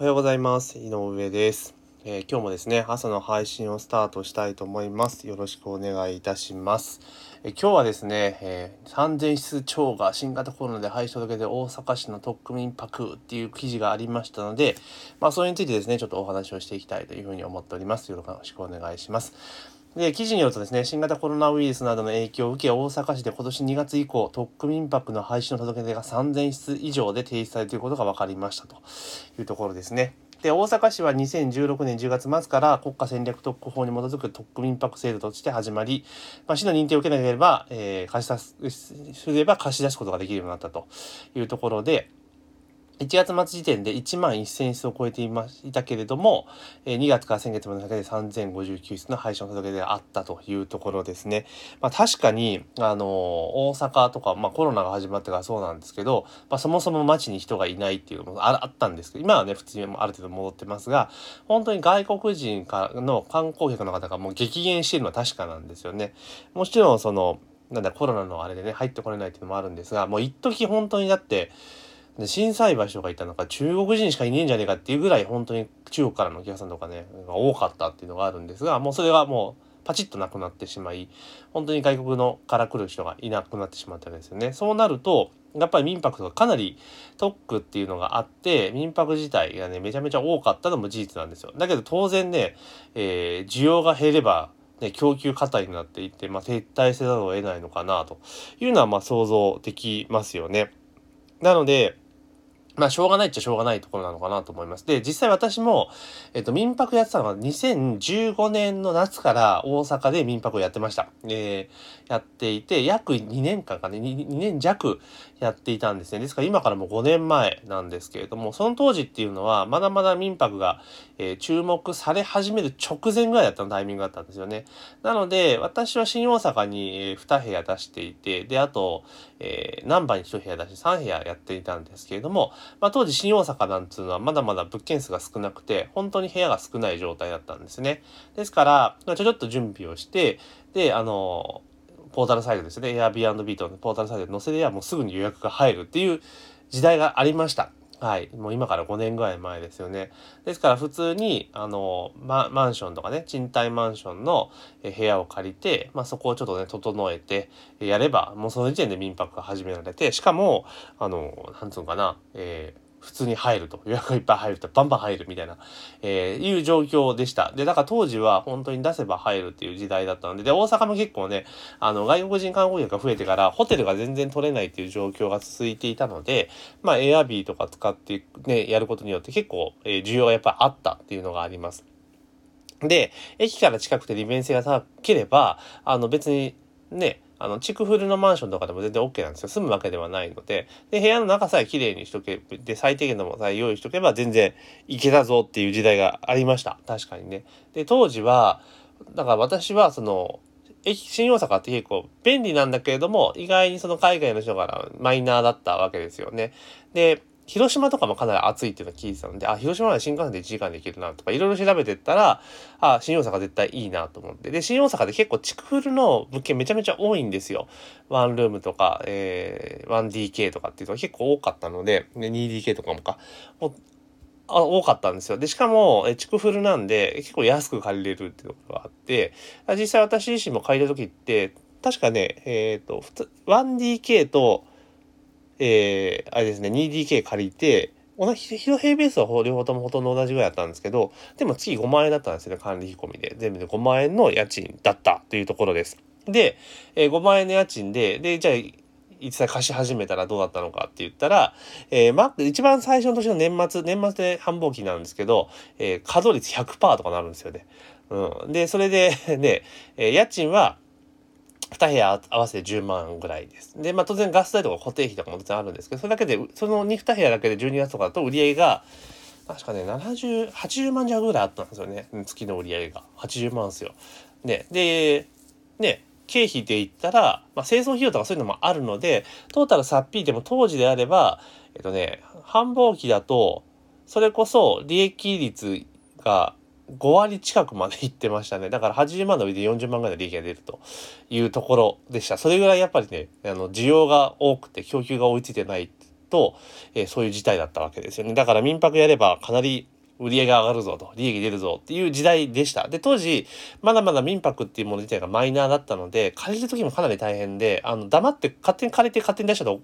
おはようございます。井上です、えー、今日もですね、朝の配信をスタートしたいと思います。よろしくお願いいたします。えー、今日はですね、えー、3000室超が新型コロナで廃止届で大阪市の特区民泊っていう記事がありましたので、まあそれについてですね、ちょっとお話をしていきたいというふうに思っております。よろしくお願いします。で記事によるとですね新型コロナウイルスなどの影響を受け大阪市で今年2月以降特区民泊の廃止の届け出が3000室以上で提出されていることが分かりましたというところですね。で大阪市は2016年10月末から国家戦略特区法に基づく特区民泊制度として始まり、まあ、市の認定を受けなければ、えー、貸し出すすれば貸し出すことができるようになったというところで。1月末時点で1万1000室を超えていましたけれども、2月から先月までだけで3059室の廃止の届け出があったというところですね。まあ、確かに、あの、大阪とか、まあ、コロナが始まってからそうなんですけど、まあ、そもそも街に人がいないっていうのもあったんですけど、今はね、普通にある程度戻ってますが、本当に外国人かの観光客の方がもう激減しているのは確かなんですよね。もちろん、その、なんだ、コロナのあれでね、入ってこれないっていうのもあるんですが、もう一時本当にだって、で、震災橋とかいたのか中国人しかいねえんじゃねえかっていうぐらい本当に中国からのお客さんとかね、が多かったっていうのがあるんですが、もうそれはもうパチッとなくなってしまい、本当に外国のから来る人がいなくなってしまったわけですよね。そうなると、やっぱり民泊とかかなり特区っていうのがあって、民泊自体がね、めちゃめちゃ多かったのも事実なんですよ。だけど当然ね、えー、需要が減れば、ね、供給過多になっていって、まあ、撤退せざるを得ないのかなというのはまあ想像できますよね。なので、まあ、しょうがないっちゃしょうがないところなのかなと思います。で、実際私も、えっと、民泊やってたのが2015年の夏から大阪で民泊をやってました。えー、やっていて、約2年間かね2、2年弱やっていたんですね。ですから今からもう5年前なんですけれども、その当時っていうのは、まだまだ民泊が、えー、注目され始める直前ぐらいだったのタイミングだったんですよね。なので、私は新大阪に、え、2部屋出していて、で、あと、えー、何番に1部屋だし3部屋やっていたんですけれども、まあ、当時新大阪なんつうのはまだまだ物件数が少なくて、本当に部屋が少ない状態だったんですね。ですから、ちょちょっと準備をして、で、あの、ポータルサイトですね、Airbnb とのポータルサイトに載せればもうすぐに予約が入るっていう時代がありました。はい。もう今から5年ぐらい前ですよね。ですから普通に、あの、まマンションとかね、賃貸マンションの部屋を借りて、まあそこをちょっとね、整えてやれば、もうその時点で民泊が始められて、しかも、あの、なんつうのかな、えー普通に入ると予約がいっぱい入るとバンバン入るみたいな、えー、いう状況でした。で、だから当時は本当に出せば入るっていう時代だったので、で、大阪も結構ね、あの、外国人観光客が増えてからホテルが全然取れないっていう状況が続いていたので、まあ、エアビーとか使ってね、やることによって結構、えー、需要がやっぱあったっていうのがあります。で、駅から近くて利便性が高ければ、あの別にね、あの、築古のマンションとかでも全然 OK なんですよ。住むわけではないので。で、部屋の中さえ綺麗にしとけ、で、最低限のもさえ用意しとけば全然いけたぞっていう時代がありました。確かにね。で、当時は、だから私はその、駅、新大阪って結構便利なんだけれども、意外にその海外の人からマイナーだったわけですよね。で、広島とかもかなり暑いっていうのを聞いてたので、あ、広島まで新幹線で1時間で行けるなとか、いろいろ調べてったら、あ、新大阪絶対いいなと思って。で、新大阪で結構築古の物件めちゃめちゃ多いんですよ。ワンルームとか、えー、1DK とかっていうのが結構多かったので、で 2DK とかもか、もあ多かったんですよ。で、しかも、え、築古なんで、結構安く借りれるっていうところがあって、実際私自身も借りた時って、確かね、えっ、ー、と、1DK と、えー、あれですね、2DK 借りて、同じ、平ベースは両方ともほとんど同じぐらいだったんですけど、でも月5万円だったんですよね、管理費込みで。全部で5万円の家賃だったというところです。で、えー、5万円の家賃で、で、じゃあ、実際貸し始めたらどうだったのかって言ったら、えー、ま、一番最初の年の年末、年末で繁忙期なんですけど、えー、稼働率100%とかなるんですよね。うん。で、それでね、えー、家賃は、2部屋合わせて10万ぐらいです。で、まあ当然ガス代とか固定費とかも当然あるんですけど、それだけで、その2、2部屋だけで12月とかだと売り上げが、確かね、70、80万弱ぐらいあったんですよね。月の売り上げが。80万ですよ。ね。で、ね、経費で言ったら、まあ、製造費用とかそういうのもあるので、トータルさっぴいでも当時であれば、えっとね、繁忙期だと、それこそ利益率が5割近くまでいってましたね。だから80万の上で40万ぐらいの利益が出るというところでした。それぐらいやっぱりね、あの、需要が多くて供給が追いついてないと、えー、そういう事態だったわけですよね。だから民泊やればかなり売り上げ上がるぞと、利益出るぞっていう時代でした。で、当時、まだまだ民泊っていうもの自体がマイナーだったので、借りる時もかなり大変で、あの、黙って勝手に借りて勝手に出したと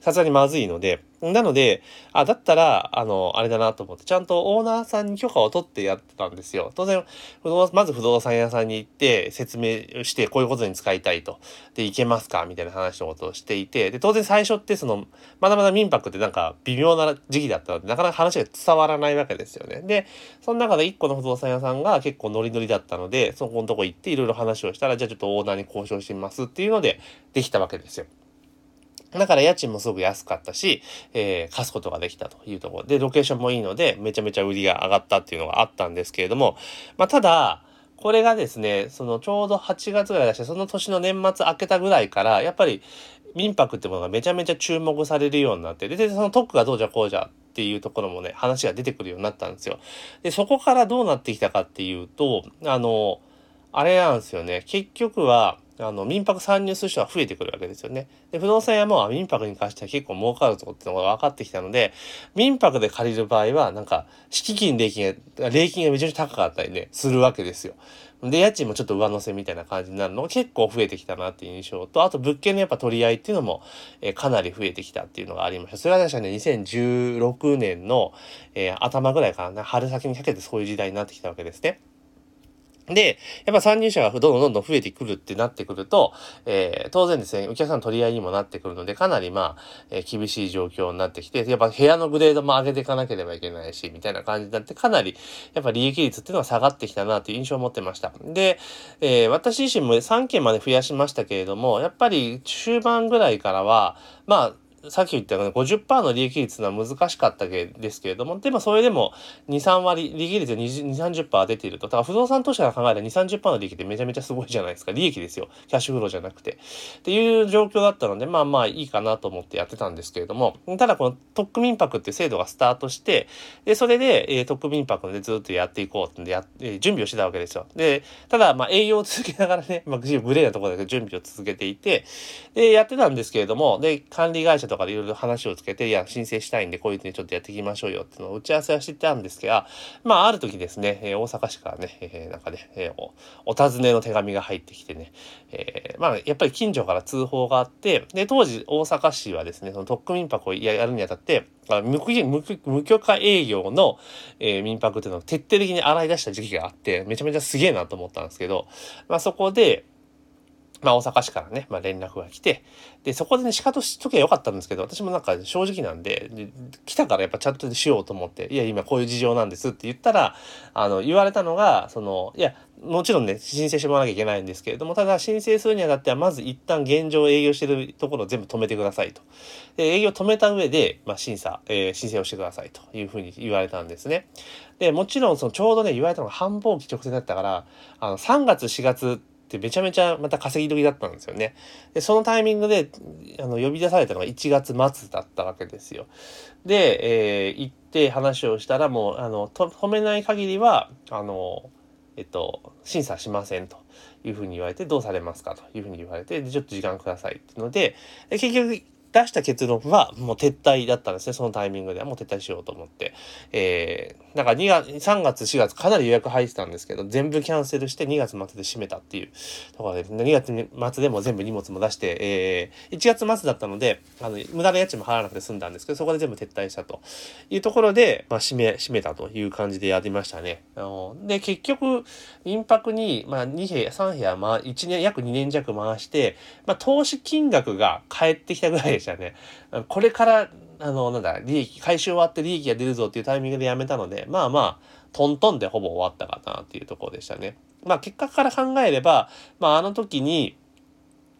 さすがにまずいので、なので、あ、だったら、あの、あれだなと思って、ちゃんとオーナーさんに許可を取ってやってたんですよ。当然、不動まず不動産屋さんに行って説明して、こういうことに使いたいと。で、行けますか？みたいな話のことをしていて、で、当然最初ってその、まだまだ民泊ってなんか微妙な時期だったので、なかなか話が伝わらないわけですよね。で、その中で一個の不動産屋さんが結構ノリノリだったので、そこのとこ行っていろいろ話をしたら、じゃあちょっとオーナーに交渉してみますっていうので、できたわけですよ。だから家賃もすごく安かったし、えー、貸すことができたというところ。で、ロケーションもいいので、めちゃめちゃ売りが上がったっていうのがあったんですけれども、まあ、ただ、これがですね、そのちょうど8月ぐらいだし、その年の年末明けたぐらいから、やっぱり民泊ってものがめちゃめちゃ注目されるようになって、で、でその特区がどうじゃこうじゃっていうところもね、話が出てくるようになったんですよ。で、そこからどうなってきたかっていうと、あの、あれなんですよね、結局は、あの民泊参入する人は増えてくるわけですよね。で不動産屋も民泊に関しては結構儲かるぞっていうのが分かってきたので民泊で借りる場合はなんか敷金礼金が礼金がめちゃめちゃ高かったりねするわけですよ。で家賃もちょっと上乗せみたいな感じになるのが結構増えてきたなっていう印象とあと物件のやっぱ取り合いっていうのも、え、かなり増えてきたっていうのがありました。それは確かね2016年の、えー、頭ぐらいからね春先にかけてそういう時代になってきたわけですね。で、やっぱ参入者がどんどんどんどん増えてくるってなってくると、えー、当然ですね、お客さんの取り合いにもなってくるので、かなりまあ、えー、厳しい状況になってきて、やっぱ部屋のグレードも上げていかなければいけないし、みたいな感じになって、かなり、やっぱ利益率っていうのは下がってきたなという印象を持ってました。で、えー、私自身も3件まで増やしましたけれども、やっぱり終盤ぐらいからは、まあ、さっき言ったように50%の利益率は難しかったですけれども、でもそれでも2、3割、利益率で2、30%出ていると。だから不動産投資が考えたら2、30%の利益ってめちゃめちゃすごいじゃないですか。利益ですよ。キャッシュフローじゃなくて。っていう状況だったので、まあまあいいかなと思ってやってたんですけれども、ただこの特区民泊っていう制度がスタートして、で、それで、えー、特区民泊でずっとやっていこうってや、えー、準備をしてたわけですよ。で、ただまあ営業を続けながらね、まあ、グレーなところで準備を続けていて、で、やってたんですけれども、で、管理会社とかでいろいろ話をつけて、いや、申請したいんで、こういうふうにちょっとやっていきましょうよっていうのを打ち合わせはしてたんですが、まあ、ある時ですね、え、大阪市からね、えー、なんかね、え、お、お尋ねの手紙が入ってきてね、え、まあ、やっぱり近所から通報があって、で、当時大阪市はですね、その特区民泊をやるにあたって、無無許可営業の、えー、民泊っていうのを徹底的に洗い出した時期があって、めちゃめちゃすげえなと思ったんですけど、まあそこで、まあ大阪市からね、まあ連絡が来て、で、そこでね、仕方しときゃよかったんですけど、私もなんか正直なんで、で来たからやっぱちゃんとしようと思って、いや、今こういう事情なんですって言ったら、あの、言われたのが、その、いや、もちろんね、申請してもらわなきゃいけないんですけれども、ただ申請するにあたっては、まず一旦現状営業してるところを全部止めてくださいと。で営業止めた上で、まあ、審査、えー、申請をしてくださいというふうに言われたんですね。で、もちろん、そのちょうどね、言われたのが繁忙期直前だったから、あの、3月、4月めちゃめちゃまた稼ぎ時だったんですよね。で、そのタイミングで、あの、呼び出されたのが1月末だったわけですよ。で、えー、行って話をしたらもう、あの、止めない限りは、あの、えっと、審査しませんというふうに言われて、どうされますかというふうに言われて、で、ちょっと時間くださいっていうので、で結局、出した結論はもう撤退だったんですね。そのタイミングではもう撤退しようと思って。えー、だから2月、3月、4月かなり予約入ってたんですけど、全部キャンセルして2月末で閉めたっていうところですね。2月末でも全部荷物も出して、えー、1月末だったので、あの、無駄な家賃も払わなくて済んだんですけど、そこで全部撤退したというところで、まあ、閉め、閉めたという感じでやりましたね。あので、結局、民泊に、まあ、2部屋、3部屋、まあ、1年、約2年弱回して、まあ、投資金額が返ってきたぐらいでしたね。これから、あの、なんだ、利益、回収終わって利益が出るぞっていうタイミングでやめたので、まあまあ、トントンでほぼ終わったかなっていうところでしたね。まあ結果から考えれば、まああの時に、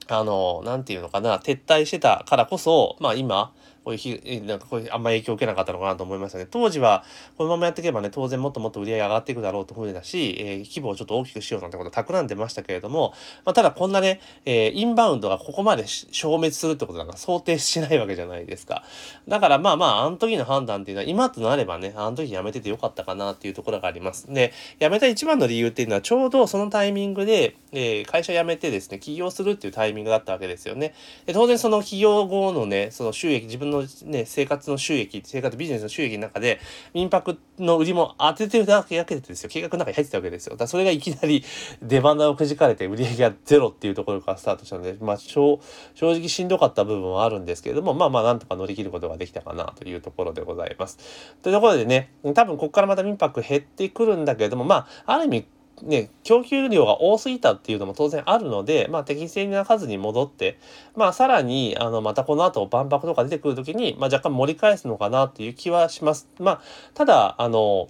あの、なんていうのかな、撤退してたからこそ、まあ今、こういう日、なんかこういうあんま影響を受けなかったのかなと思いましたね。当時は、このままやっていけばね、当然もっともっと売り上げ上がっていくだろうと思うだし、えー、規模をちょっと大きくしようなんてこと企んでましたけれども、まあ、ただこんなね、えー、インバウンドがここまで消滅するってことなんか想定しないわけじゃないですか。だからまあまあ、あの時の判断っていうのは、今となればね、あの時やめててよかったかなっていうところがあります。で、辞めた一番の理由っていうのは、ちょうどそのタイミングで、えー、会社辞めてですね、起業するっていうタイミングだったわけですよね。で当然その起業後のね、その収益、自分ののね、生活の収益、生活ビジネスの収益の中で、民泊の売りも当ててるだけでですよ。計画の中に入ってたわけですよ。だそれがいきなり出花をくじかれて売り上げがゼロっていうところからスタートしたので、まあ、正直しんどかった部分はあるんですけれども、まあまあ、なんとか乗り切ることができたかなというところでございます。というところでね、多分ここからまた民泊減ってくるんだけれども、まあ、ある意味、ね、供給量が多すぎたっていうのも当然あるので、まあ、適正な数に戻って、まあ、さらに、あの、またこの後、万博とか出てくる時に、まあ、若干盛り返すのかなっていう気はします。まあ、ただ、あの、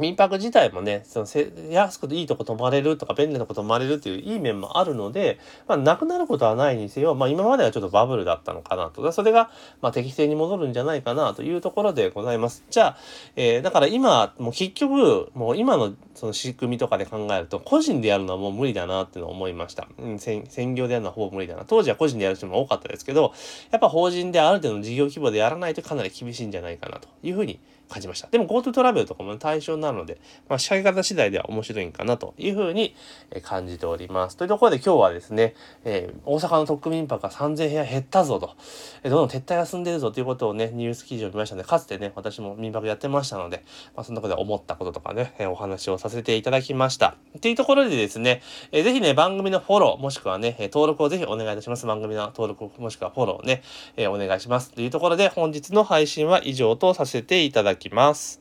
民泊自体もね、そのせ安くていいとこ泊まれるとか便利なとこ泊まれるっていういい面もあるので、まあ、なくなることはないにせよ、まあ、今まではちょっとバブルだったのかなと。それが、まあ、適正に戻るんじゃないかなというところでございます。じゃあ、えー、だから今、もう結局、もう今のその仕組みとかで考えると、個人でやるのはもう無理だなっていうのを思いました。うん、専業でやるのはほぼ無理だな。当時は個人でやる人も多かったですけど、やっぱ法人である程度の事業規模でやらないとかなり厳しいんじゃないかなというふうに感じました。でも GoTo トラベルとかも対象なので、まあ、仕掛け方次第では面白いんかなというふうに感じております。というところで今日はですね、えー、大阪の特区民泊が3000部屋減ったぞと、え、どんどん撤退が進んでるぞということをね、ニュース記事を見ましたので、かつてね、私も民泊やってましたので、まあ、そのところで思ったこととかね、えー、お話をさせていただきました。というところでですね、えー、ぜひね、番組のフォロー、もしくはね、登録をぜひお願いいたします。番組の登録、もしくはフォローね、えー、お願いします。というところで本日の配信は以上とさせていただきますきます。